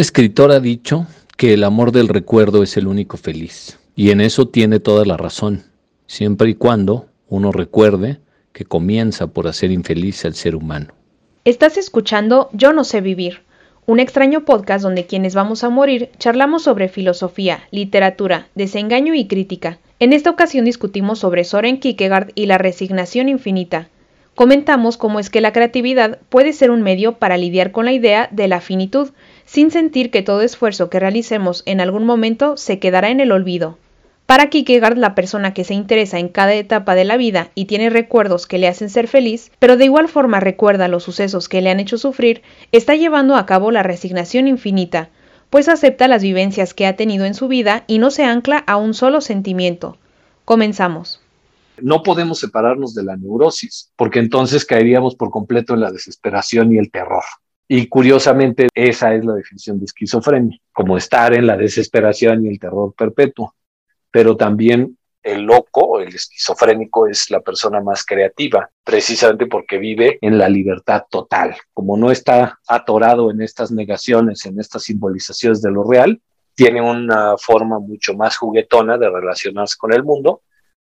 Escritor ha dicho que el amor del recuerdo es el único feliz. Y en eso tiene toda la razón, siempre y cuando uno recuerde que comienza por hacer infeliz al ser humano. Estás escuchando Yo no sé vivir, un extraño podcast donde quienes vamos a morir charlamos sobre filosofía, literatura, desengaño y crítica. En esta ocasión discutimos sobre Soren Kierkegaard y la resignación infinita. Comentamos cómo es que la creatividad puede ser un medio para lidiar con la idea de la finitud, sin sentir que todo esfuerzo que realicemos en algún momento se quedará en el olvido. Para Kierkegaard, la persona que se interesa en cada etapa de la vida y tiene recuerdos que le hacen ser feliz, pero de igual forma recuerda los sucesos que le han hecho sufrir, está llevando a cabo la resignación infinita, pues acepta las vivencias que ha tenido en su vida y no se ancla a un solo sentimiento. Comenzamos. No podemos separarnos de la neurosis, porque entonces caeríamos por completo en la desesperación y el terror. Y curiosamente, esa es la definición de esquizofrenia, como estar en la desesperación y el terror perpetuo pero también el loco, el esquizofrénico, es la persona más creativa, precisamente porque vive en la libertad total. Como no está atorado en estas negaciones, en estas simbolizaciones de lo real, tiene una forma mucho más juguetona de relacionarse con el mundo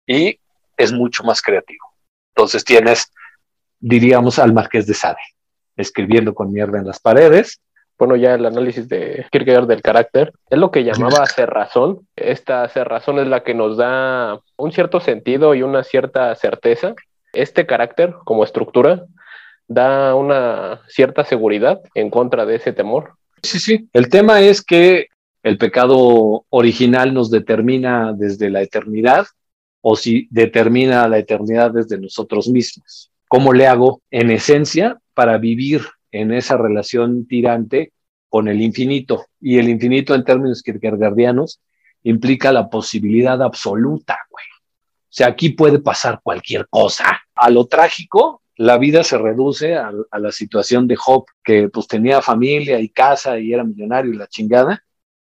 y es mucho más creativo. Entonces tienes, diríamos, al Marqués de Sade, escribiendo con mierda en las paredes, bueno, ya el análisis de Kierkegaard del carácter, es lo que llamaba cerrazón. Esta cerrazón es la que nos da un cierto sentido y una cierta certeza. Este carácter, como estructura, da una cierta seguridad en contra de ese temor. Sí, sí. El tema es que el pecado original nos determina desde la eternidad o si determina la eternidad desde nosotros mismos. ¿Cómo le hago en esencia para vivir en esa relación tirante con el infinito. Y el infinito en términos kierkegaardianos implica la posibilidad absoluta, güey. O sea, aquí puede pasar cualquier cosa. A lo trágico, la vida se reduce a, la situación de Job, que pues tenía familia y casa y era millonario y la chingada,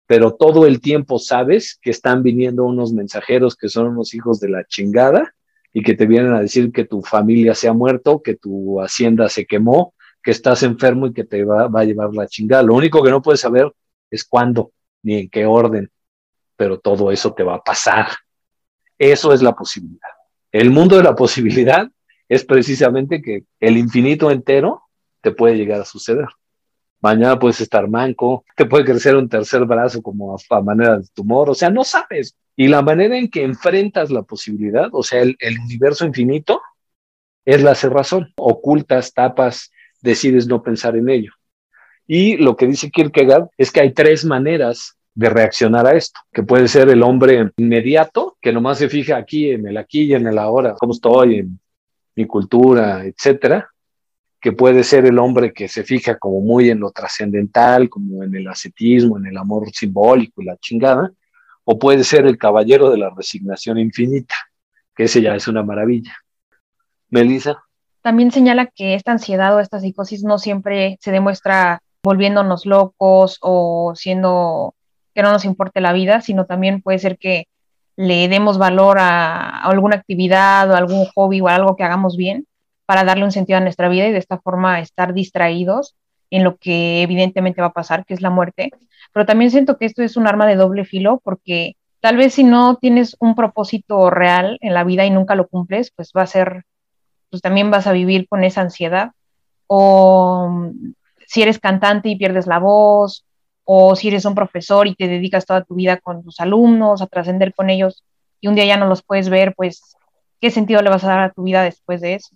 pero todo el tiempo sabes que están viniendo unos mensajeros que son unos hijos de la chingada y que te vienen a decir que tu familia se ha muerto, que tu hacienda se quemó, que estás enfermo y que te va, a llevar la chingada. Lo único que no puedes saber es cuándo ni en qué orden, pero todo eso te va a pasar. Eso es la posibilidad. El mundo de la posibilidad es precisamente que el infinito entero te puede llegar a suceder. Mañana puedes estar manco, te puede crecer un tercer brazo como a, manera de tumor, o sea, no sabes. Y la manera en que enfrentas la posibilidad, o sea, el, el universo infinito, es la cerrazón. Ocultas, tapas, decides no pensar en ello. Y lo que dice Kierkegaard es que hay tres maneras de reaccionar a esto, que puede ser el hombre inmediato, que nomás se fija aquí, en el aquí y en el ahora, cómo estoy, en mi cultura, etcétera, que puede ser el hombre que se fija como muy en lo trascendental, como en el ascetismo, en el amor simbólico y la chingada, o puede ser el caballero de la resignación infinita, que ese ya es una maravilla. Melissa. También señala que esta ansiedad o esta psicosis no siempre se demuestra volviéndonos locos o siendo que no nos importe la vida, sino también puede ser que le demos valor a, alguna actividad o algún hobby o algo que hagamos bien para darle un sentido a nuestra vida y de esta forma estar distraídos en lo que evidentemente va a pasar, que es la muerte. Pero también siento que esto es un arma de doble filo porque tal vez si no tienes un propósito real en la vida y nunca lo cumples, pues va a ser pues también vas a vivir con esa ansiedad. O mm, si eres cantante y pierdes la voz, o si eres un profesor y te dedicas toda tu vida con tus alumnos, a trascender con ellos, y un día ya no los puedes ver, pues, ¿qué sentido le vas a dar a tu vida después de eso?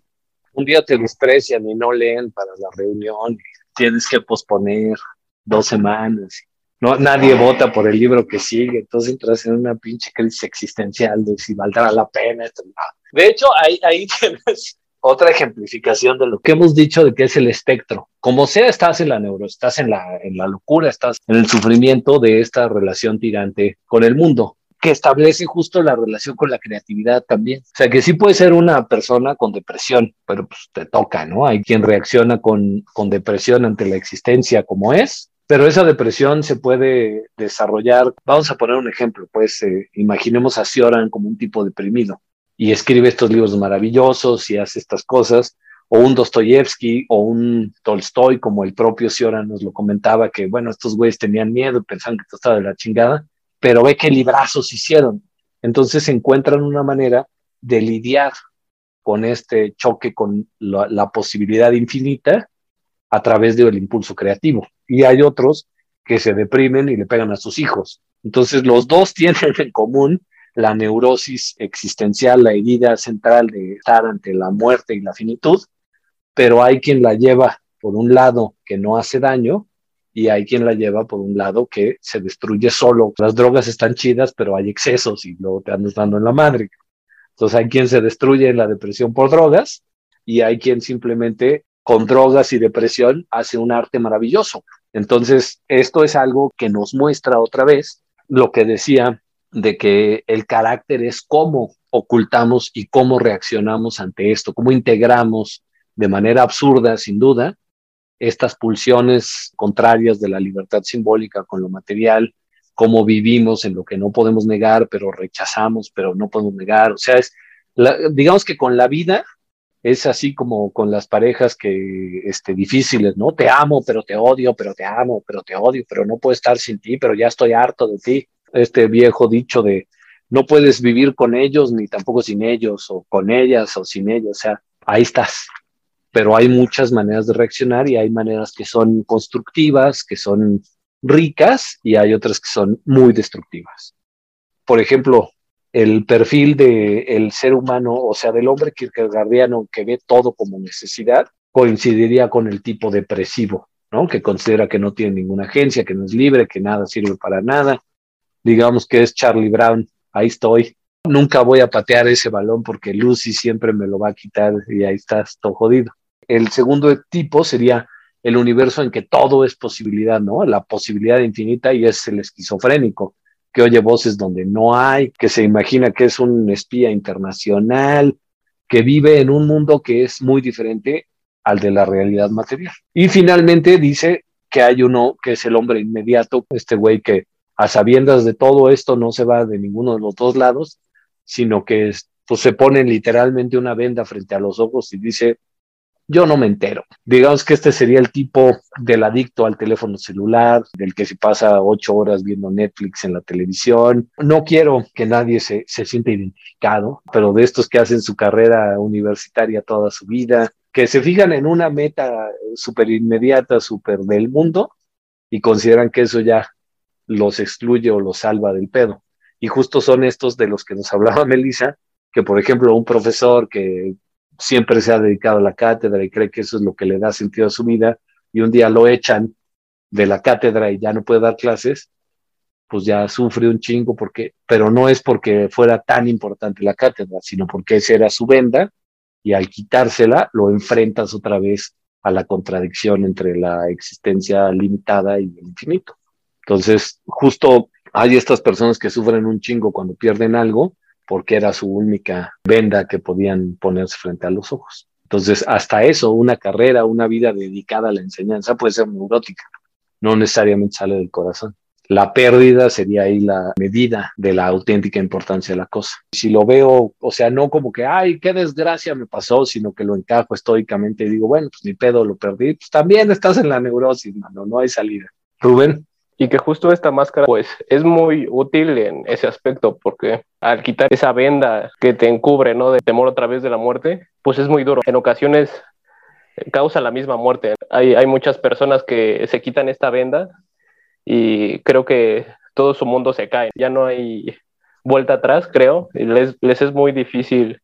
Un día te desprecian y no leen para la reunión, tienes que posponer dos semanas. No, nadie vota por el libro que sigue, entonces entras en una pinche crisis existencial de si valdrá la pena. De hecho, ahí, ahí tienes otra ejemplificación de lo que hemos dicho de que es el espectro. Como sea, estás en la neuro, estás en la, en la locura, estás en el sufrimiento de esta relación tirante con el mundo que establece justo la relación con la creatividad también. O sea, que sí puede ser una persona con depresión, pero pues te toca, ¿no? Hay quien reacciona con, con depresión ante la existencia como es, pero esa depresión se puede desarrollar. Vamos a poner un ejemplo, pues eh, imaginemos a Cioran como un tipo deprimido y escribe estos libros maravillosos y hace estas cosas, o un Dostoyevsky o un Tolstoy, como el propio Ciora nos lo comentaba, que bueno, estos güeyes tenían miedo, pensaban que esto estaba de la chingada, pero ve qué librazos hicieron. Entonces encuentran una manera de lidiar con este choque con la, posibilidad infinita a través del impulso creativo. Y hay otros que se deprimen y le pegan a sus hijos. Entonces los dos tienen en común la neurosis existencial, la herida central de estar ante la muerte y la finitud, pero hay quien la lleva por un lado que no hace daño y hay quien la lleva por un lado que se destruye solo. Las drogas están chidas, pero hay excesos y luego te andas dando en la madre. Entonces hay quien se destruye en la depresión por drogas y hay quien simplemente con drogas y depresión hace un arte maravilloso. Entonces, esto es algo que nos muestra otra vez lo que decía de que el carácter es cómo ocultamos y cómo reaccionamos ante esto, cómo integramos de manera absurda, sin duda, estas pulsiones contrarias de la libertad simbólica con lo material, cómo vivimos en lo que no podemos negar, pero rechazamos, pero no podemos negar. O sea, es, digamos que con la vida es así como con las parejas que, este, difíciles, ¿no? Te amo, pero te odio, pero te amo, pero te odio, pero no puedo estar sin ti, pero ya estoy harto de ti. Este viejo dicho de no puedes vivir con ellos ni tampoco sin ellos, o con ellas o sin ellos, o sea, ahí estás. Pero hay muchas maneras de reaccionar y hay maneras que son constructivas, que son ricas y hay otras que son muy destructivas. Por ejemplo, el perfil del ser humano, o sea, del hombre kierkegaardiano que ve todo como necesidad, coincidiría con el tipo depresivo, ¿no? Que considera que no tiene ninguna agencia, que no es libre, que nada sirve para nada. Digamos que es Charlie Brown, ahí estoy. Nunca voy a patear ese balón porque Lucy siempre me lo va a quitar y ahí estás todo jodido. El segundo tipo sería el universo en que todo es posibilidad, ¿no? La posibilidad infinita y es el esquizofrénico, que oye voces donde no hay, que se imagina que es un espía internacional, que vive en un mundo que es muy diferente al de la realidad material. Y finalmente dice que hay uno que es el hombre inmediato, este güey que a sabiendas de todo esto no se va de ninguno de los dos lados, sino que pues, se pone literalmente una venda frente a los ojos y dice, yo no me entero. Digamos que este sería el tipo del adicto al teléfono celular, del que se pasa ocho horas viendo Netflix en la televisión. No quiero que nadie se, se sienta identificado, pero de estos que hacen su carrera universitaria toda su vida, que se fijan en una meta súper inmediata, súper del mundo, y consideran que eso ya los excluye o los salva del pedo. Y justo son estos de los que nos hablaba Melissa, que por ejemplo un profesor que siempre se ha dedicado a la cátedra y cree que eso es lo que le da sentido a su vida, y un día lo echan de la cátedra y ya no puede dar clases, pues ya sufre un chingo porque, pero no es porque fuera tan importante la cátedra, sino porque esa era su venda y al quitársela lo enfrentas otra vez a la contradicción entre la existencia limitada y el infinito. Entonces, justo hay estas personas que sufren un chingo cuando pierden algo porque era su única venda que podían ponerse frente a los ojos. Entonces, hasta eso, una carrera, una vida dedicada a la enseñanza puede ser neurótica, no necesariamente sale del corazón. La pérdida sería ahí la medida de la auténtica importancia de la cosa. Si lo veo, o sea, no como que, ay, qué desgracia me pasó, sino que lo encajo estoicamente y digo, bueno, pues ni pedo lo perdí, pues también estás en la neurosis, mano, no hay salida. Rubén y que justo esta máscara pues es muy útil en ese aspecto porque al quitar esa venda que te encubre, ¿no? De temor a través de la muerte, pues es muy duro. En ocasiones causa la misma muerte. Hay, hay muchas personas que se quitan esta venda y creo que todo su mundo se cae. Ya no hay vuelta atrás, creo. Les, les es muy difícil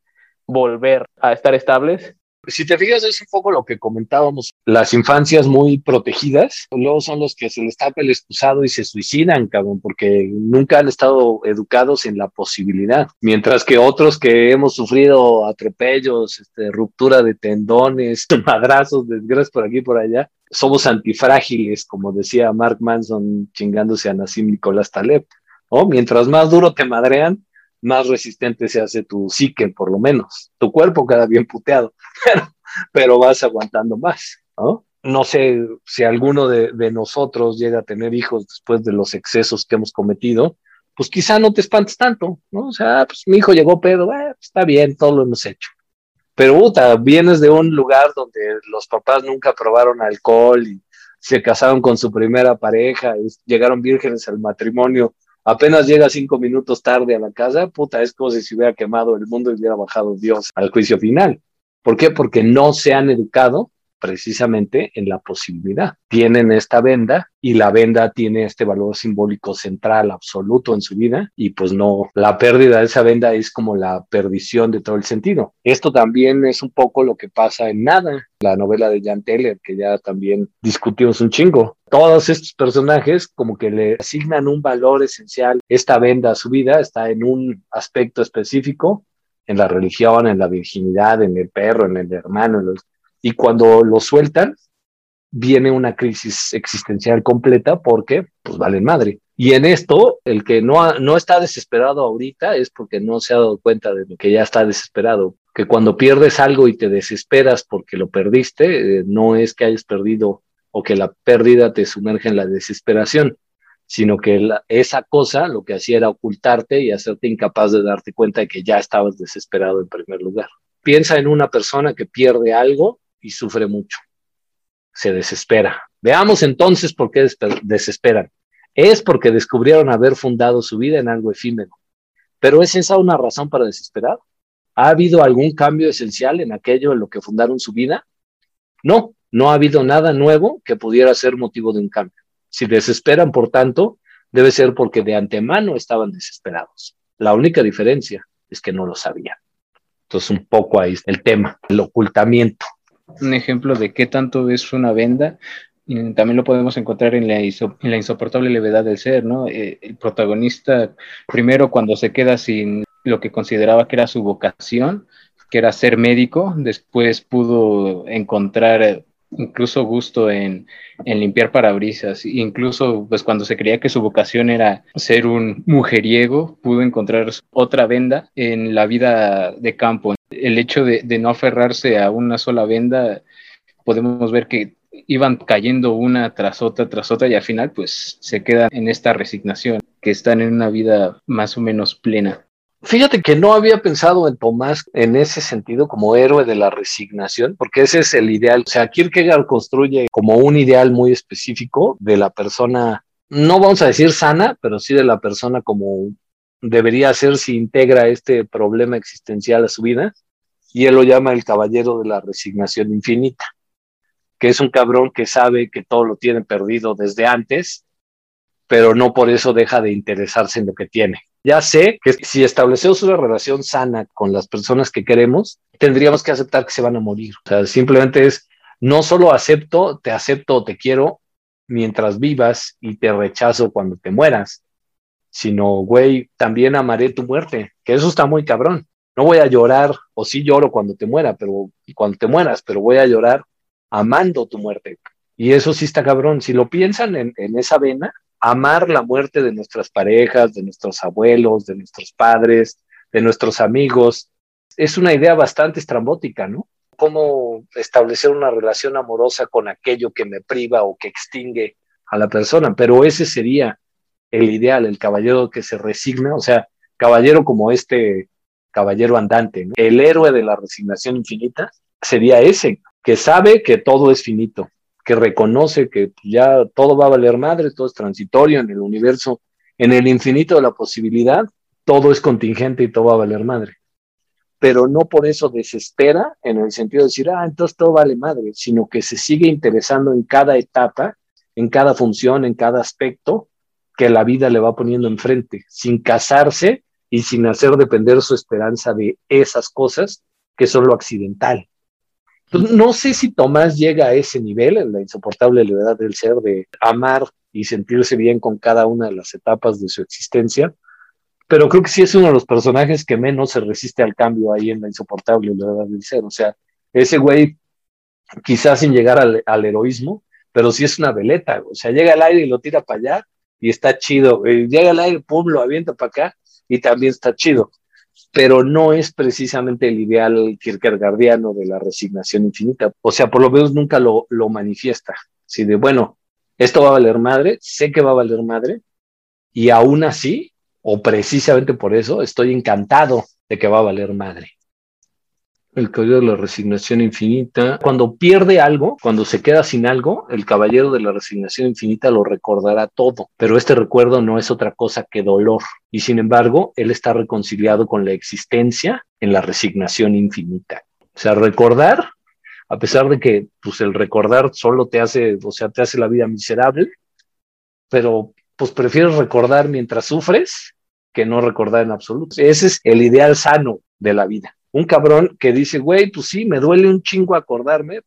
volver a estar estables si te fijas, es un poco lo que comentábamos. Las infancias muy protegidas, luego son los que se les tapa el excusado y se suicidan, cabrón, porque nunca han estado educados en la posibilidad. Mientras que otros que hemos sufrido atropellos, este, ruptura de tendones, madrazos, desgracias por aquí y por allá, somos antifrágiles, como decía Mark Manson chingándose a Nassim Nicolás Taleb. ¿no? Mientras más duro te madrean, más resistente se hace tu psique, por lo menos. Tu cuerpo queda bien puteado, pero, vas aguantando más, ¿no? Sé si alguno de, nosotros llega a tener hijos después de los excesos que hemos cometido, pues quizá no te espantes tanto, ¿no? O sea, pues mi hijo llegó pedo, eh, pues está bien, todo lo hemos hecho. Pero puta, vienes de un lugar donde los papás nunca probaron alcohol y se casaron con su primera pareja, llegaron vírgenes al matrimonio, apenas llega cinco minutos tarde a la casa, puta, es como si se hubiera quemado el mundo y hubiera bajado Dios al juicio final. ¿Por qué? Porque no se han educado precisamente en la posibilidad. Tienen esta venda y la venda tiene este valor simbólico central absoluto en su vida y pues no, la pérdida de esa venda es como la perdición de todo el sentido. Esto también es un poco lo que pasa en Nada, la novela de Jan Teller, que ya también discutimos un chingo. Todos estos personajes como que le asignan un valor esencial. Esta venda a su vida está en un aspecto específico en la religión, en la virginidad, en el perro, en el hermano, en los, y cuando lo sueltan, viene una crisis existencial completa porque, pues, vale madre. Y en esto, el que no, no está desesperado ahorita es porque no se ha dado cuenta de que ya está desesperado. Que cuando pierdes algo y te desesperas porque lo perdiste, eh, no es que hayas perdido o que la pérdida te sumerge en la desesperación, sino que esa cosa lo que hacía era ocultarte y hacerte incapaz de darte cuenta de que ya estabas desesperado en primer lugar. Piensa en una persona que pierde algo y sufre mucho. Se desespera. Veamos entonces por qué desesperan. Es porque descubrieron haber fundado su vida en algo efímero. Pero ¿es esa una razón para desesperar? ¿Ha habido algún cambio esencial en aquello en lo que fundaron su vida? No, no ha habido nada nuevo que pudiera ser motivo de un cambio. Si desesperan, por tanto, debe ser porque de antemano estaban desesperados. La única diferencia es que no lo sabían. Entonces, un poco ahí el tema, el ocultamiento un ejemplo de qué tanto es una venda. Y también lo podemos encontrar en la, insoportable levedad del ser, ¿no? Eh, el protagonista, primero cuando se queda sin lo que consideraba que era su vocación, que era ser médico, después pudo encontrar incluso gusto en, en, limpiar parabrisas, incluso pues cuando se creía que su vocación era ser un mujeriego, pudo encontrar otra venda en la vida de campo, el hecho de, no aferrarse a una sola venda, podemos ver que iban cayendo una tras otra, tras otra, y al final pues se quedan en esta resignación, que están en una vida más o menos plena. Fíjate que no había pensado en Tomás en ese sentido como héroe de la resignación, porque ese es el ideal. O sea, Kierkegaard construye como un ideal muy específico de la persona, no vamos a decir sana, pero sí de la persona como debería ser si integra este problema existencial a su vida y él lo llama el caballero de la resignación infinita, que es un cabrón que sabe que todo lo tiene perdido desde antes, pero no por eso deja de interesarse en lo que tiene. Ya sé que si establecemos una relación sana con las personas que queremos, tendríamos que aceptar que se van a morir. O sea, simplemente es, no solo acepto, te acepto o te quiero mientras vivas y te rechazo cuando te mueras, sino, güey, también amaré tu muerte, que eso está muy cabrón no voy a llorar, o sí lloro cuando te muera, pero cuando te mueras, pero voy a llorar amando tu muerte. Y eso sí está cabrón. Si lo piensan en, en esa vena, amar la muerte de nuestras parejas, de nuestros abuelos, de nuestros padres, de nuestros amigos, es una idea bastante estrambótica, ¿no? Cómo establecer una relación amorosa con aquello que me priva o que extingue a la persona, pero ese sería el ideal, el caballero que se resigna, o sea, caballero como este caballero andante. El héroe de la resignación infinita sería ese, que sabe que todo es finito, que reconoce que ya todo va a valer madre, todo es transitorio en el universo, en el infinito de la posibilidad, todo es contingente y todo va a valer madre. Pero no por eso desespera en el sentido de decir, ah, entonces todo vale madre, sino que se sigue interesando en cada etapa, en cada función, en cada aspecto que la vida le va poniendo enfrente, sin casarse y sin hacer depender su esperanza de esas cosas que son lo accidental. No sé si Tomás llega a ese nivel, en la insoportable levedad del ser, de amar y sentirse bien con cada una de las etapas de su existencia, pero creo que sí es uno de los personajes que menos se resiste al cambio ahí en la insoportable levedad del ser. O sea, ese güey, quizás sin llegar al, al heroísmo, pero sí es una veleta. O sea, llega al aire y lo tira para allá y está chido. Eh, llega al aire, pum, lo avienta para acá y también está chido, pero no es precisamente el ideal kierkegaardiano de la resignación infinita. O sea, por lo menos nunca lo, lo manifiesta. Si de, bueno, esto va a valer madre, sé que va a valer madre, y aún así, o precisamente por eso, estoy encantado de que va a valer madre. El caballero de la resignación infinita. Cuando pierde algo, cuando se queda sin algo, el caballero de la resignación infinita lo recordará todo, pero este recuerdo no es otra cosa que dolor. Y sin embargo, él está reconciliado con la existencia en la resignación infinita. O sea, recordar, a pesar de que pues, el recordar solo te hace, o sea, te hace la vida miserable, pero pues prefieres recordar mientras sufres que no recordar en absoluto. Ese es el ideal sano de la vida un cabrón que dice, güey, pues sí, me duele un chingo acordarme,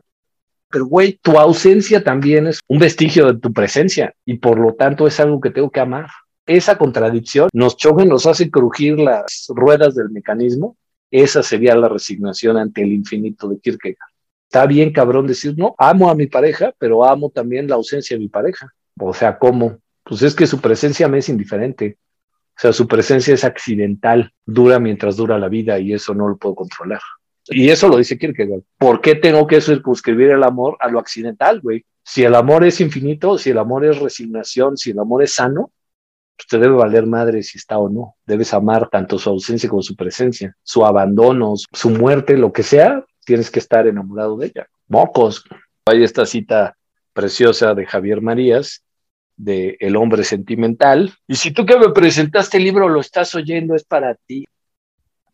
pero güey, tu ausencia también es un vestigio de tu presencia y por lo tanto es algo que tengo que amar. Esa contradicción nos choca, nos hace crujir las ruedas del mecanismo. Esa sería la resignación ante el infinito de Kierkegaard. Está bien, cabrón, decir, no, amo a mi pareja, pero amo también la ausencia de mi pareja. O sea, ¿cómo? Pues es que su presencia me es indiferente. O sea, su presencia es accidental, dura mientras dura la vida y eso no lo puedo controlar. Y eso lo dice Kierkegaard. ¿Por qué tengo que circunscribir el amor a lo accidental, güey? Si el amor es infinito, si el amor es resignación, si el amor es sano, pues te debe valer madre si está o no. Debes amar tanto su ausencia como su presencia, su abandono, su muerte, lo que sea, tienes que estar enamorado de ella. Mocos. Hay esta cita preciosa de Javier Marías de El hombre sentimental. Y si tú que me presentaste el libro lo estás oyendo, es para ti.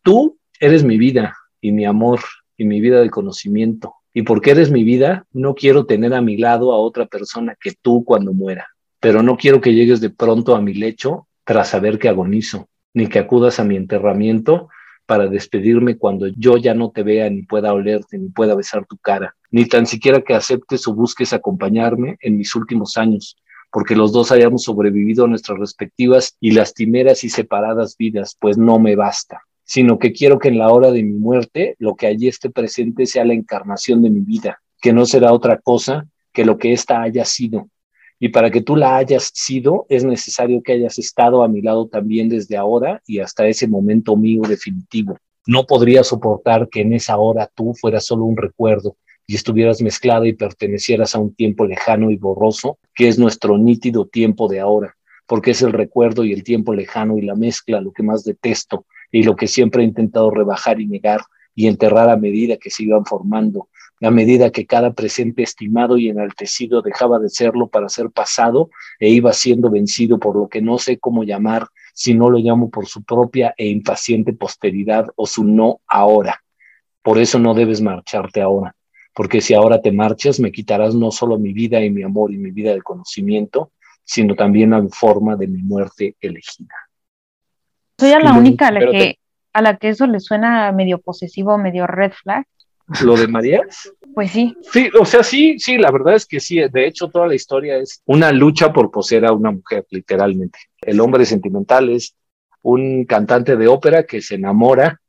Tú eres mi vida y mi amor y mi vida de conocimiento. Y porque eres mi vida, no quiero tener a mi lado a otra persona que tú cuando muera. Pero no quiero que llegues de pronto a mi lecho tras saber que agonizo, ni que acudas a mi enterramiento para despedirme cuando yo ya no te vea ni pueda olerte ni pueda besar tu cara, ni tan siquiera que aceptes o busques acompañarme en mis últimos años, porque los dos hayamos sobrevivido a nuestras respectivas y lastimeras y separadas vidas, pues no me basta, sino que quiero que en la hora de mi muerte lo que allí esté presente sea la encarnación de mi vida, que no será otra cosa que lo que ésta haya sido. Y para que tú la hayas sido, es necesario que hayas estado a mi lado también desde ahora y hasta ese momento mío definitivo. No podría soportar que en esa hora tú fueras solo un recuerdo, y estuvieras mezclada y pertenecieras a un tiempo lejano y borroso, que es nuestro nítido tiempo de ahora, porque es el recuerdo y el tiempo lejano y la mezcla lo que más detesto y lo que siempre he intentado rebajar y negar y enterrar a medida que se iban formando, a medida que cada presente estimado y enaltecido dejaba de serlo para ser pasado e iba siendo vencido por lo que no sé cómo llamar, si no lo llamo por su propia e impaciente posteridad o su no ahora. Por eso no debes marcharte ahora porque si ahora te marchas, me quitarás no solo mi vida y mi amor y mi vida de conocimiento, sino también la forma de mi muerte elegida. Soy a la única a la, que, a la que eso le suena medio posesivo, medio red flag. ¿Lo de María? Pues sí. Sí, o sea, sí, sí, la verdad es que sí. De hecho, toda la historia es una lucha por poseer a una mujer, literalmente. El hombre sentimental es un cantante de ópera que se enamora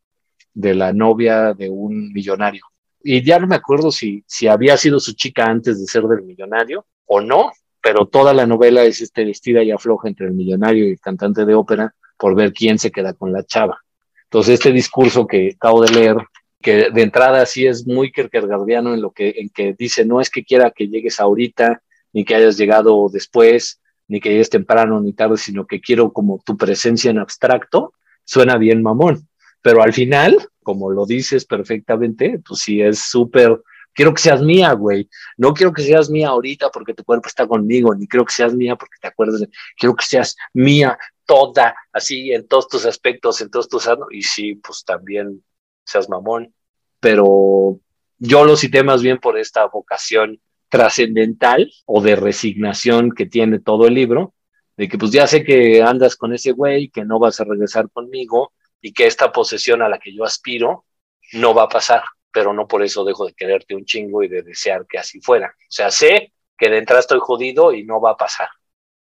de la novia de un millonario y ya no me acuerdo si, si había sido su chica antes de ser del millonario o no, pero toda la novela es este vestida y afloja entre el millonario y el cantante de ópera por ver quién se queda con la chava. Entonces, este discurso que acabo de leer, que de entrada sí es muy kierkegaardiano en lo que, en que dice, no es que quiera que llegues ahorita, ni que hayas llegado después, ni que llegues temprano ni tarde, sino que quiero como tu presencia en abstracto, suena bien mamón. Pero al final, como lo dices perfectamente, pues sí es súper, quiero que seas mía, güey. No quiero que seas mía ahorita porque tu cuerpo está conmigo, ni quiero que seas mía porque te acuerdas de, quiero que seas mía toda, así en todos tus aspectos, en todos tus y sí, pues también seas mamón, pero yo lo cité más bien por esta vocación trascendental o de resignación que tiene todo el libro, de que pues ya sé que andas con ese güey, que no vas a regresar conmigo, y que esta posesión a la que yo aspiro no va a pasar, pero no por eso dejo de quererte un chingo y de desear que así fuera. O sea, sé que de entrada estoy jodido y no va a pasar.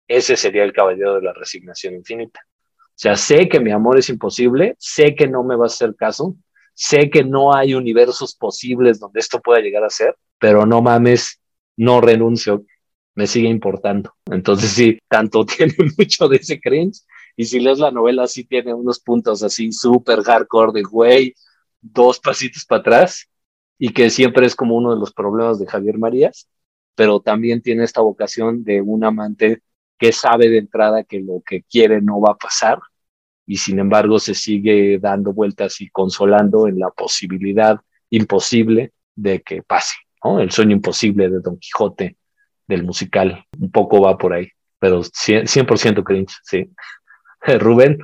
Ese sería el caballero de la resignación infinita. O sea, sé que mi amor es imposible, sé que no me va a hacer caso, sé que no hay universos posibles donde esto pueda llegar a ser, pero no mames, no renuncio, me sigue importando. Entonces sí, tanto tiene mucho de ese cringe y si lees la novela, sí tiene unos puntos así súper hardcore de güey, dos pasitos para atrás, y que siempre es como uno de los problemas de Javier Marías, pero también tiene esta vocación de un amante que sabe de entrada que lo que quiere no va a pasar, y sin embargo se sigue dando vueltas y consolando en la posibilidad imposible de que pase, ¿no? El sueño imposible de Don Quijote, del musical, un poco va por ahí, pero 100%, cringe, sí. Rubén.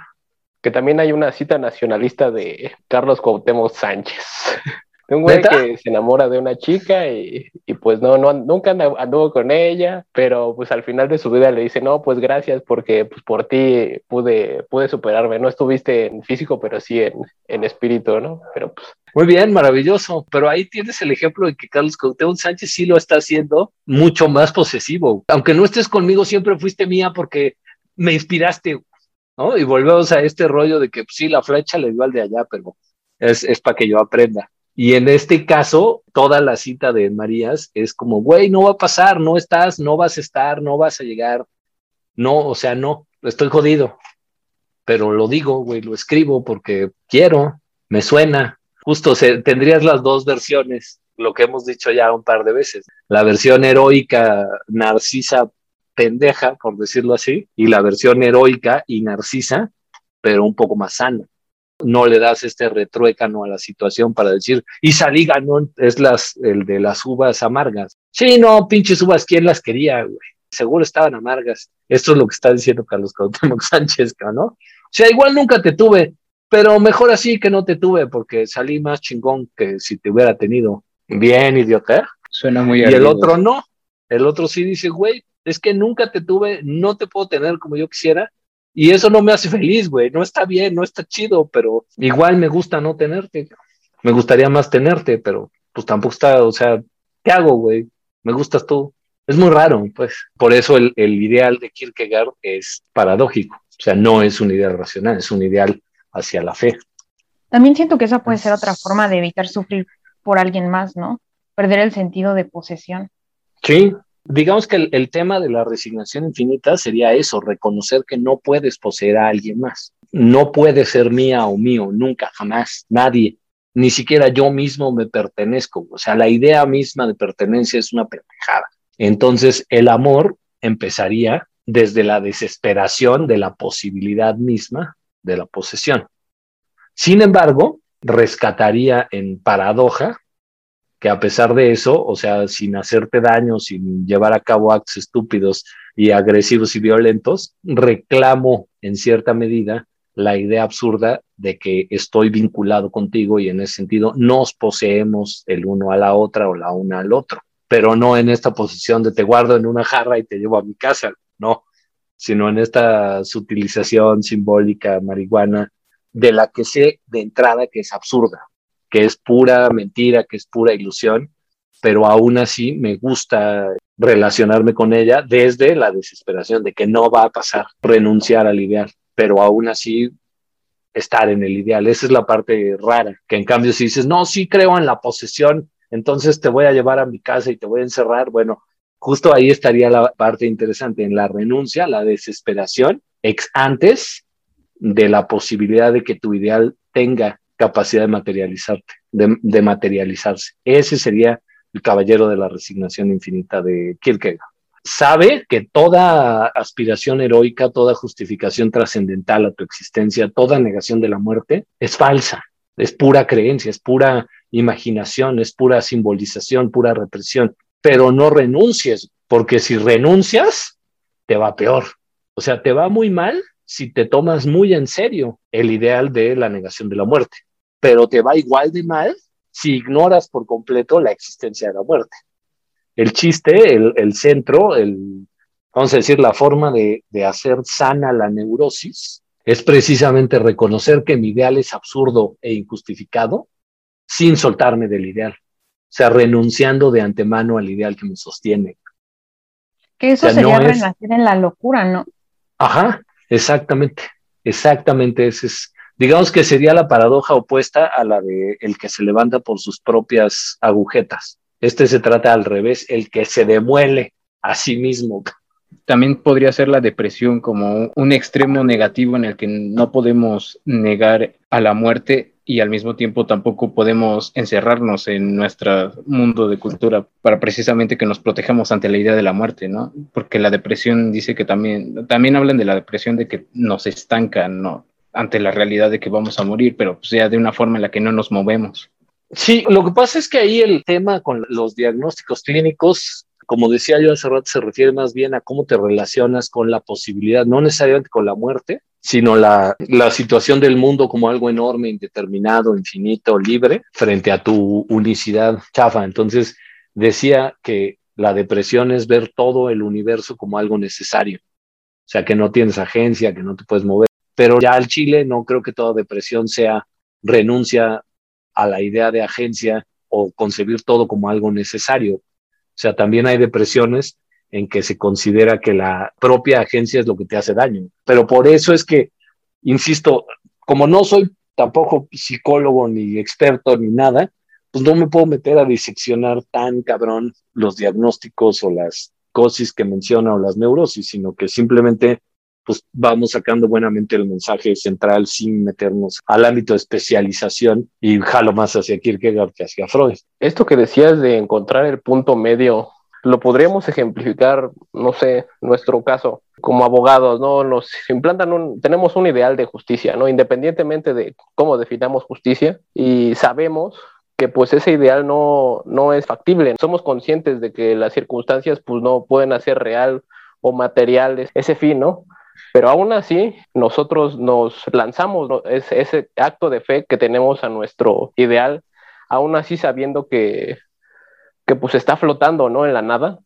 Que también hay una cita nacionalista de Carlos Cuauhtémoc Sánchez. Un güey que se enamora de una chica y, pues no, no, nunca anduvo con ella, pero pues al final de su vida le dice, no, pues gracias porque pues por ti pude, pude superarme, no estuviste en físico, pero sí en, en espíritu, ¿no? Pero pues... Muy bien, maravilloso, pero ahí tienes el ejemplo de que Carlos Cuauhtémoc Sánchez sí lo está haciendo mucho más posesivo. Aunque no estés conmigo, siempre fuiste mía porque me inspiraste, Y volvemos a este rollo de que pues, sí, la flecha le dio al de allá, pero es, es para que yo aprenda. Y en este caso, toda la cita de Marías es como, güey, no va a pasar, no estás, no vas a estar, no vas a llegar. No, o sea, no, estoy jodido. Pero lo digo, güey, lo escribo porque quiero, me suena. Justo se, tendrías las dos versiones, lo que hemos dicho ya un par de veces. La versión heroica, narcisa, pendeja, por decirlo así, y la versión heroica y narcisa, pero un poco más sana no le das este retruécano a la situación para decir, y salí ganó, es las, el de las uvas amargas. Sí, no, pinches uvas, ¿quién las quería, güey? Seguro estaban amargas. Esto es lo que está diciendo Carlos Cuauhtémoc Sánchez, ¿no? O sea, igual nunca te tuve, pero mejor así que no te tuve, porque salí más chingón que si te hubiera tenido. Bien, idiota. Suena muy Y el otro no. El otro sí dice, güey, es que nunca te tuve, no te puedo tener como yo quisiera, y eso no me hace feliz, güey. No está bien, no está chido, pero igual me gusta no tenerte. Me gustaría más tenerte, pero pues tampoco está, o sea, ¿qué hago, güey? Me gustas tú. Es muy raro, pues. Por eso el, el ideal de Kierkegaard es paradójico. O sea, no es un ideal racional, es un ideal hacia la fe. También siento que esa puede ser otra forma de evitar sufrir por alguien más, ¿no? Perder el sentido de posesión. Sí, Digamos que el, tema de la resignación infinita sería eso, reconocer que no puedes poseer a alguien más. No puede ser mía o mío, nunca, jamás, nadie. Ni siquiera yo mismo me pertenezco. O sea, la idea misma de pertenencia es una pendejada. Entonces, el amor empezaría desde la desesperación de la posibilidad misma de la posesión. Sin embargo, rescataría en paradoja que a pesar de eso, o sea, sin hacerte daño, sin llevar a cabo actos estúpidos y agresivos y violentos, reclamo en cierta medida la idea absurda de que estoy vinculado contigo y en ese sentido nos poseemos el uno a la otra o la una al otro, pero no en esta posición de te guardo en una jarra y te llevo a mi casa, no, sino en esta sutilización simbólica marihuana de la que sé de entrada que es absurda, que es pura mentira, que es pura ilusión, pero aún así me gusta relacionarme con ella desde la desesperación de que no va a pasar, renunciar al ideal, pero aún así estar en el ideal. Esa es la parte rara, que en cambio si dices, no, sí creo en la posesión, entonces te voy a llevar a mi casa y te voy a encerrar, bueno, justo ahí estaría la parte interesante, en la renuncia, la desesperación, ex antes de la posibilidad de que tu ideal tenga capacidad de materializarte, de, materializarse. Ese sería el caballero de la resignación infinita de Kierkegaard. Sabe que toda aspiración heroica, toda justificación trascendental a tu existencia, toda negación de la muerte es falsa, es pura creencia, es pura imaginación, es pura simbolización, pura represión. Pero no renuncies, porque si renuncias, te va peor. O sea, te va muy mal si te tomas muy en serio el ideal de la negación de la muerte, pero te va igual de mal si ignoras por completo la existencia de la muerte. El chiste, el, centro, el, vamos a decir, la forma de, de hacer sana la neurosis es precisamente reconocer que mi ideal es absurdo e injustificado sin soltarme del ideal, o sea, renunciando de antemano al ideal que me sostiene. Que eso sería renacer en la locura, ¿no? Ajá, Exactamente, exactamente. Ese es, digamos que sería la paradoja opuesta a la de el que se levanta por sus propias agujetas. Este se trata al revés, el que se demuele a sí mismo. También podría ser la depresión como un extremo negativo en el que no podemos negar a la muerte y al mismo tiempo tampoco podemos encerrarnos en nuestro mundo de cultura para precisamente que nos protejamos ante la idea de la muerte, ¿no? Porque la depresión dice que también, también hablan de la depresión de que nos estanca, ¿no? Ante la realidad de que vamos a morir, pero pues de una forma en la que no nos movemos. Sí, lo que pasa es que ahí el tema con los diagnósticos clínicos, como decía yo hace rato, se refiere más bien a cómo te relacionas con la posibilidad, no necesariamente con la muerte, sino la, la situación del mundo como algo enorme, indeterminado, infinito, libre, frente a tu unicidad chafa. Entonces, decía que la depresión es ver todo el universo como algo necesario. O sea, que no tienes agencia, que no te puedes mover. Pero ya al Chile no creo que toda depresión sea renuncia a la idea de agencia o concebir todo como algo necesario. O sea, también hay depresiones en que se considera que la propia agencia es lo que te hace daño. Pero por eso es que, insisto, como no soy tampoco psicólogo ni experto ni nada, pues no me puedo meter a diseccionar tan cabrón los diagnósticos o las cosas que menciona o las neurosis, sino que simplemente pues vamos sacando buenamente el mensaje central sin meternos al ámbito de especialización y jalo más hacia Kierkegaard que hacia Freud. Esto que decías de encontrar el punto medio, lo podríamos ejemplificar, no sé, nuestro caso como abogados, ¿no? Nos implantan un, tenemos un ideal de justicia, ¿no? Independientemente de cómo definamos justicia y sabemos que pues ese ideal no, no es factible. Somos conscientes de que las circunstancias pues no pueden hacer real o material ese fin, ¿no? Pero aún así, nosotros nos lanzamos ese, acto de fe que tenemos a nuestro ideal, aún así sabiendo que, que pues está flotando, ¿no? En la nada,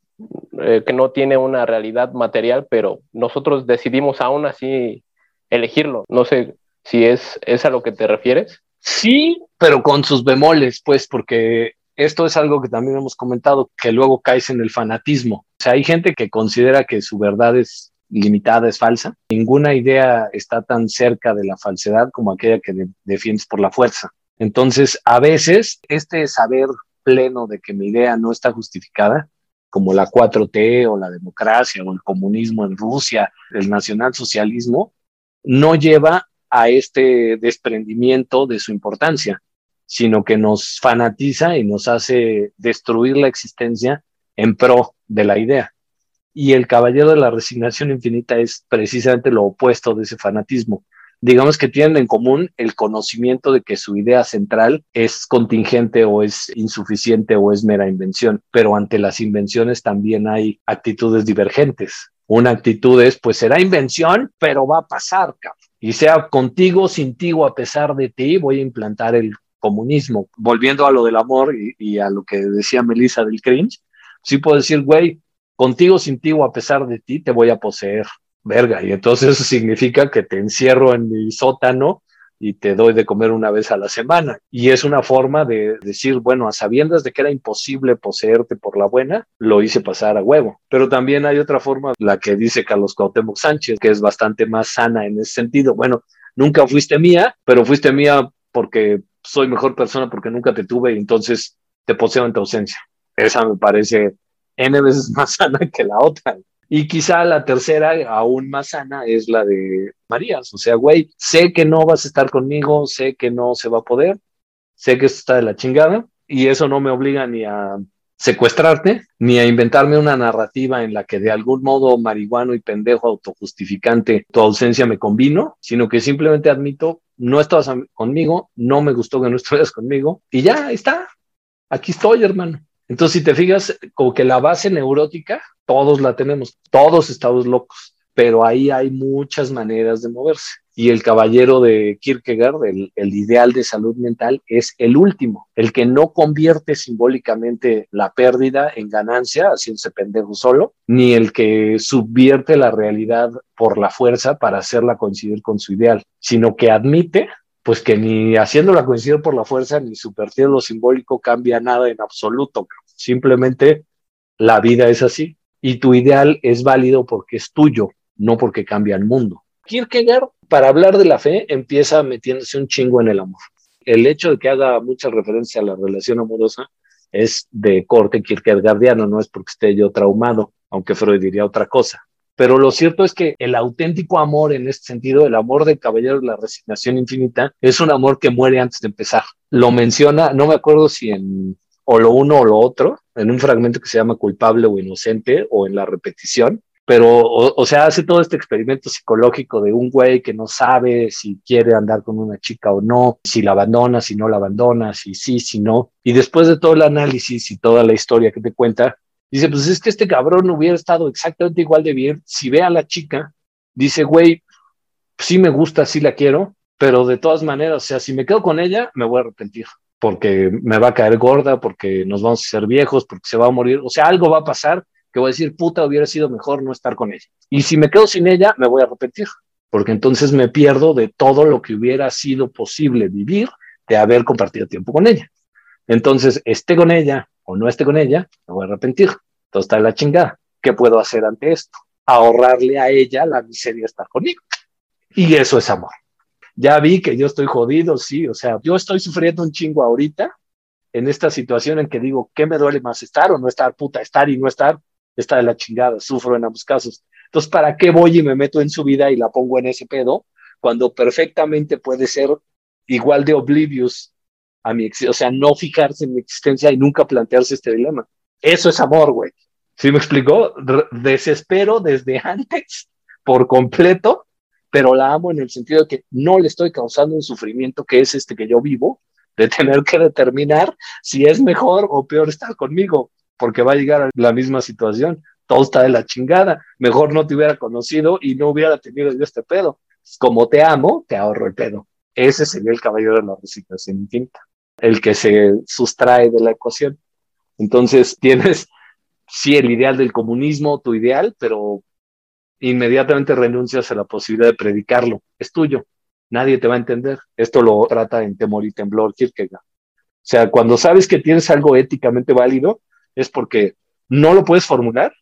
eh, que no tiene una realidad material, pero nosotros decidimos aún así elegirlo. No sé si es, es a lo que te refieres. Sí, pero con sus bemoles, pues, porque esto es algo que también hemos comentado, que luego caes en el fanatismo. O sea, hay gente que considera que su verdad es limitada, es falsa. Ninguna idea está tan cerca de la falsedad como aquella que defiendes por la fuerza. Entonces, a veces, este saber pleno de que mi idea no está justificada, como la 4T o la democracia o el comunismo en Rusia, el nacionalsocialismo, no lleva a este desprendimiento de su importancia, sino que nos fanatiza y nos hace destruir la existencia en pro de la idea. Y el caballero de la resignación infinita es precisamente lo opuesto de ese fanatismo. Digamos que tienen en común el conocimiento de que su idea central es contingente o es insuficiente o es mera invención, pero ante las invenciones también hay actitudes divergentes. Una actitud es, pues será invención, pero va a pasar, cabrón. Y sea contigo, sin ti a pesar de ti, voy a implantar el comunismo. Volviendo a lo del amor y, y a lo que decía Melissa del cringe, sí puedo decir, güey, contigo, sin ti o a pesar de ti, te voy a poseer, verga. Y entonces eso significa que te encierro en mi sótano y te doy de comer una vez a la semana. Y es una forma de decir, bueno, a sabiendas de que era imposible poseerte por la buena, lo hice pasar a huevo. Pero también hay otra forma, la que dice Carlos Cuauhtémoc Sánchez, que es bastante más sana en ese sentido. Bueno, nunca fuiste mía, pero fuiste mía porque soy mejor persona porque nunca te tuve y entonces te poseo en tu ausencia. Esa me parece N veces más sana que la otra. Y quizá la tercera, aún más sana, es la de Marías. O sea, güey, sé que no vas a estar conmigo, sé que no se va a poder, sé que esto está de la chingada y eso no me obliga ni a secuestrarte, ni a inventarme una narrativa en la que de algún modo marihuano y pendejo autojustificante tu ausencia me convino, sino que simplemente admito, no estabas conmigo, no me gustó que no estuvieras conmigo y ya está, aquí estoy, hermano. Entonces, si te fijas, como que la base neurótica, todos la tenemos, todos estamos locos, pero ahí hay muchas maneras de moverse. Y el caballero de Kierkegaard, el, ideal de salud mental, es el último, el que no convierte simbólicamente la pérdida en ganancia, haciéndose pendejo solo, ni el que subvierte la realidad por la fuerza para hacerla coincidir con su ideal, sino que admite pues que ni haciéndola coincidir por la fuerza ni subvertiendo lo simbólico cambia nada en absoluto. Simplemente la vida es así y tu ideal es válido porque es tuyo, no porque cambia el mundo. Kierkegaard, para hablar de la fe, empieza metiéndose un chingo en el amor. El hecho de que haga mucha referencia a la relación amorosa es de corte kierkegaardiano, no es porque esté yo traumado, aunque Freud diría otra cosa. Pero lo cierto es que el auténtico amor en este sentido, el amor del caballero de la resignación infinita, es un amor que muere antes de empezar. Lo menciona, no me acuerdo si en o lo uno o lo otro, en un fragmento que se llama culpable o inocente o en la repetición, pero, o, sea, hace todo este experimento psicológico de un güey que no sabe si quiere andar con una chica o no, si la abandona, si no la abandona, si sí, si no. Y después de todo el análisis y toda la historia que te cuenta, dice, pues es que este cabrón hubiera estado exactamente igual de bien si ve a la chica, dice, güey, sí me gusta, sí la quiero, pero de todas maneras, o sea, si me quedo con ella, me voy a arrepentir porque me va a caer gorda, porque nos vamos a hacer viejos, porque se va a morir, o sea, algo va a pasar que voy a decir, puta, hubiera sido mejor no estar con ella. Y si me quedo sin ella, me voy a arrepentir, porque entonces me pierdo de todo lo que hubiera sido posible vivir de haber compartido tiempo con ella. Entonces, esté con ella o no esté con ella, me voy a arrepentir. Entonces está la chingada. ¿Qué puedo hacer ante esto? Ahorrarle a ella la miseria de estar conmigo. Y eso es amor. Ya vi que yo estoy jodido, sí, o sea, yo estoy sufriendo un chingo ahorita en esta situación en que digo, ¿qué me duele más estar o no estar? Puta, estar y no estar está de la chingada, sufro en ambos casos. Entonces, ¿para qué voy y me meto en su vida y la pongo en ese pedo cuando perfectamente puede ser igual de oblivious a mi o sea, no fijarse en mi existencia y nunca plantearse este dilema? Eso es amor, güey. ¿Sí me explicó? desespero desde antes por completo, pero la amo en el sentido de que no le estoy causando un sufrimiento que es este que yo vivo, de tener que determinar si es mejor o peor estar conmigo porque va a llegar a la misma situación. Todo está de la chingada. Mejor no te hubiera conocido y no hubiera tenido yo este pedo. Como te amo, te ahorro el pedo. Ese sería el caballero de la resignación infinita, el que se sustrae de la ecuación. Entonces tienes, sí, el ideal del comunismo, tu ideal, pero inmediatamente renuncias a la posibilidad de predicarlo. Es tuyo. Nadie te va a entender. Esto lo trata en Temor y Temblor Kierkegaard. O sea, cuando sabes que tienes algo éticamente válido, es porque no lo puedes formular.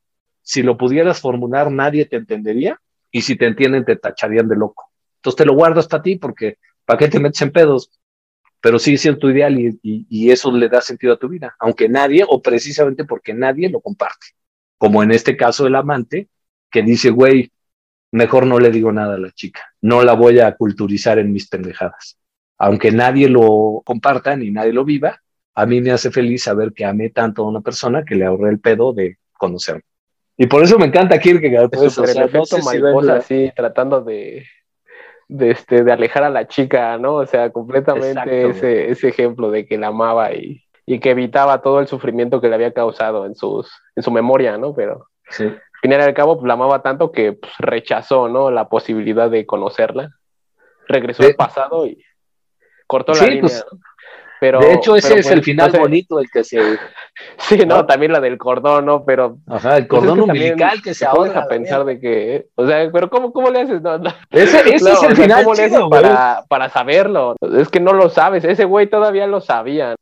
Si lo pudieras formular, nadie te entendería y si te entienden, te tacharían de loco. Entonces te lo guardas para ti porque ¿para qué te metes en pedos? Pero sigue siendo tu ideal y, y eso le da sentido a tu vida, aunque nadie, o precisamente porque nadie lo comparte. Como en este caso el amante, que dice, güey, mejor no le digo nada a la chica, no la voy a culturizar en mis pendejadas. Aunque nadie lo comparta ni nadie lo viva, a mí me hace feliz saber que amé tanto a una persona que le ahorré el pedo de conocerme. Y por eso me encanta Kierkegaard. Pues, o sea, el efecto mariposa, así, tratando de, de, este, de alejar a la chica, ¿no? O sea, completamente ese, ese, ejemplo de que la amaba y, y, que evitaba todo el sufrimiento que le había causado en, sus, en su memoria, ¿no? Pero al final y al cabo, pues, la amaba tanto que pues, rechazó, ¿no? La posibilidad de conocerla. Regresó al pasado y cortó la línea. Pues, de hecho, ese es el final bonito, el que se. Sí, no, también la del cordón, ¿no? Pero. Ajá, el pues cordón umbilical que se ahorra. a pensar de que. O sea, pero ¿cómo, cómo le haces? Ese, ese es el final. ¿Cómo le haces para, para saberlo? Es que no lo sabes. Ese güey todavía lo sabía.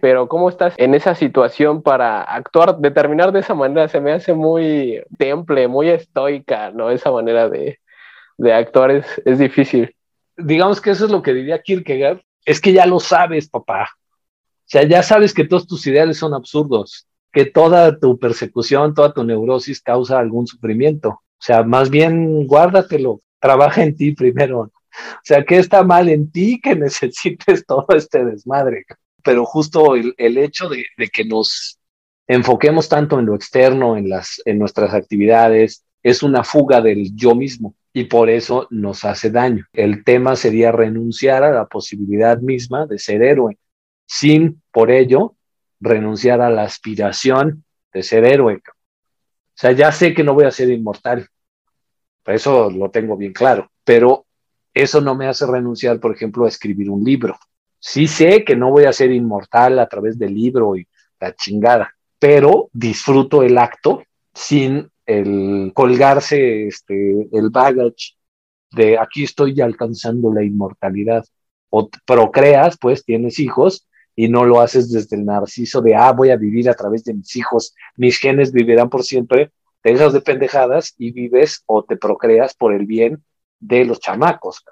Pero ¿cómo estás en esa situación para actuar, determinar de esa manera? Se me hace muy temple, muy estoica, ¿no? Esa manera de, de actuar es, es difícil. Digamos que eso es lo que diría Kierkegaard, es que ya lo sabes, papá. O sea, ya sabes que todos tus ideales son absurdos, que toda tu persecución, toda tu neurosis causa algún sufrimiento. O sea, más bien guárdatelo, trabaja en ti primero. O sea, ¿qué está mal en ti que necesites todo este desmadre? Pero justo el, hecho de, de, que nos enfoquemos tanto en lo externo, en, las, en nuestras actividades, es una fuga del yo mismo y por eso nos hace daño. El tema sería renunciar a la posibilidad misma de ser héroe, sin por ello renunciar a la aspiración de ser héroe. O sea, ya sé que no voy a ser inmortal, eso lo tengo bien claro, pero eso no me hace renunciar, por ejemplo, a escribir un libro. Sí sé que no voy a ser inmortal a través del libro y la chingada, pero disfruto el acto sin el colgarse este, el baggage de aquí estoy alcanzando la inmortalidad. O procreas, pues tienes hijos y no lo haces desde el narciso de, ah, voy a vivir a través de mis hijos, mis genes vivirán por siempre, te dejas de pendejadas y vives o te procreas por el bien de los chamacos,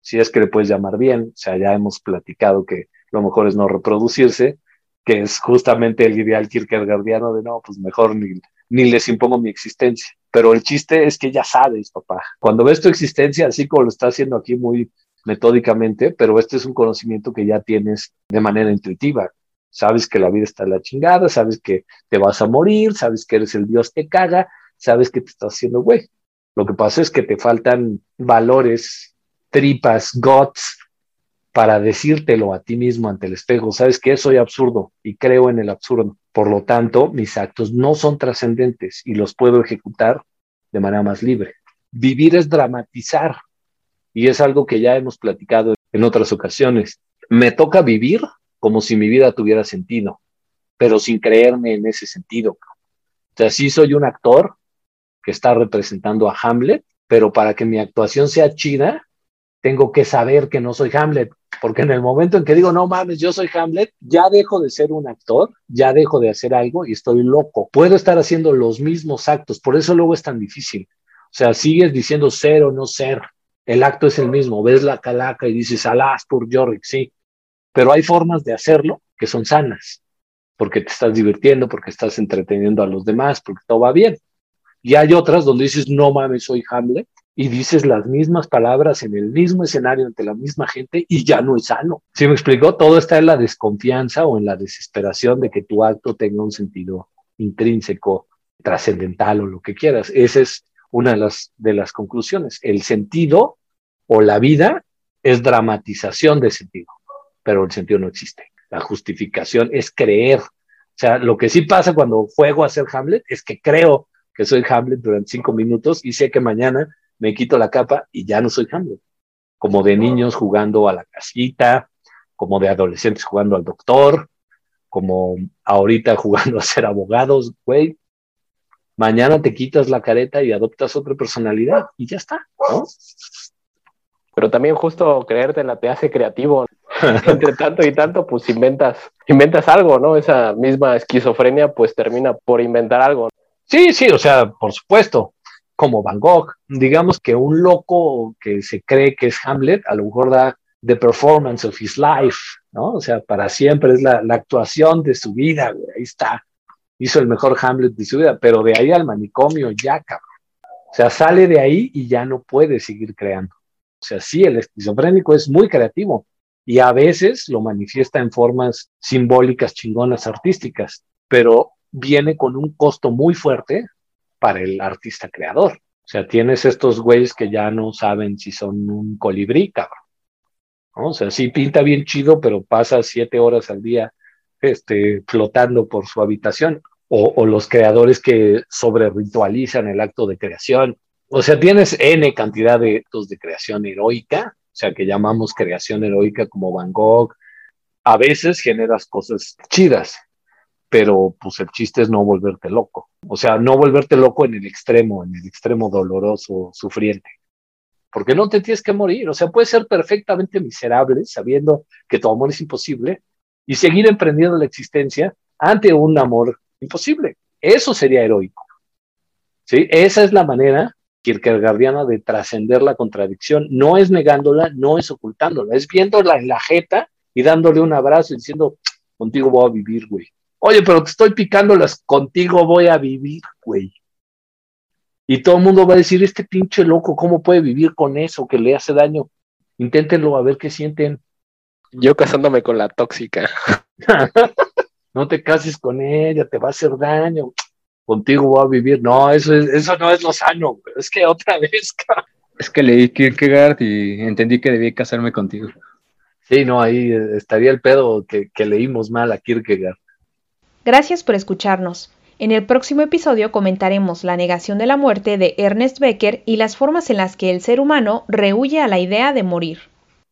si es que le puedes llamar bien, o sea, ya hemos platicado que lo mejor es no reproducirse, que es justamente el ideal kierkegaardiano de no, pues mejor ni, ni les impongo mi existencia. Pero el chiste es que ya sabes, papá. Cuando ves tu existencia, así como lo está haciendo aquí muy metódicamente, pero este es un conocimiento que ya tienes de manera intuitiva. Sabes que la vida está en la chingada, sabes que te vas a morir, sabes que eres el Dios que caga, sabes que te estás haciendo güey. Lo que pasa es que te faltan valores, tripas, guts, para decírtelo a ti mismo ante el espejo. Sabes que soy absurdo y creo en el absurdo. Por lo tanto, mis actos no son trascendentes y los puedo ejecutar de manera más libre. Vivir es dramatizar y es algo que ya hemos platicado en otras ocasiones. Me toca vivir como si mi vida tuviera sentido, pero sin creerme en ese sentido. O sea, sí soy un actor que está representando a Hamlet, pero para que mi actuación sea chida, tengo que saber que no soy Hamlet, porque en el momento en que digo, no mames, yo soy Hamlet, ya dejo de ser un actor, ya dejo de hacer algo y estoy loco. Puedo estar haciendo los mismos actos, por eso luego es tan difícil. O sea, sigues diciendo ser o no ser, el acto es el mismo, ves la calaca y dices, alas por Yorick, sí, pero hay formas de hacerlo que son sanas, porque te estás divirtiendo, porque estás entreteniendo a los demás, porque todo va bien. Y hay otras donde dices, no mames, soy Hamlet, y dices las mismas palabras en el mismo escenario ante la misma gente y ya no es sano. ¿Sí me explicó? Todo está en la desconfianza o en la desesperación de que tu acto tenga un sentido intrínseco, trascendental o lo que quieras. Esa es una de las, de las conclusiones. El sentido o la vida es dramatización de sentido, pero el sentido no existe. La justificación es creer. O sea, lo que sí pasa cuando juego a ser Hamlet es que creo que soy Hamlet durante cinco minutos y sé que mañana me quito la capa y ya no soy Hamlet. Como de niños jugando a la casita, como de adolescentes jugando al doctor, como ahorita jugando a ser abogados, güey. Mañana te quitas la careta y adoptas otra personalidad y ya está, ¿no? Pero también justo creértela te hace creativo. Entre tanto y tanto, pues inventas, inventas algo, ¿no? Esa misma esquizofrenia, pues termina por inventar algo. Sí, sí, o sea, por supuesto como Van Gogh. Digamos que un loco que se cree que es Hamlet, a lo mejor da the performance of his life, ¿no? O sea, para siempre es la, actuación de su vida, güey, ahí está. Hizo el mejor Hamlet de su vida, pero de ahí al manicomio ya, cabrón. O sea, sale de ahí y ya no puede seguir creando. O sea, sí, el esquizofrénico es muy creativo y a veces lo manifiesta en formas simbólicas, chingonas, artísticas, pero viene con un costo muy fuerte para el artista creador. O sea, tienes estos güeyes que ya no saben si son un colibrí, cabrón. O sea, sí pinta bien chido, pero pasa siete horas al día este, flotando por su habitación. O, o los creadores que sobre ritualizan el acto de creación. O sea, tienes N cantidad de actos de creación heroica, o sea, que llamamos creación heroica como Van Gogh. A veces generas cosas chidas, pero pues el chiste es no volverte loco. O sea, no volverte loco en el extremo, en el extremo doloroso, sufriente. Porque no te tienes que morir. O sea, puedes ser perfectamente miserable sabiendo que tu amor es imposible y seguir emprendiendo la existencia ante un amor imposible. Eso sería heroico. ¿Sí? Esa es la manera kierkegaardiana de trascender la contradicción. No es negándola, no es ocultándola, es viéndola en la jeta y dándole un abrazo y diciendo, contigo voy a vivir, güey. Oye, pero te estoy picándolas, contigo voy a vivir, güey. Y todo el mundo va a decir, este pinche loco, ¿cómo puede vivir con eso que le hace daño? Inténtenlo a ver qué sienten. Yo casándome con la tóxica. no te cases con ella, te va a hacer daño. Contigo voy a vivir. No, eso, es, eso no es lo sano. Es que otra vez, Es que leí Kierkegaard y entendí que debía casarme contigo. Sí, no, ahí estaría el pedo que, que leímos mal a Kierkegaard. Gracias por escucharnos. En el próximo episodio comentaremos la negación de la muerte de Ernest Becker y las formas en las que el ser humano rehuye a la idea de morir.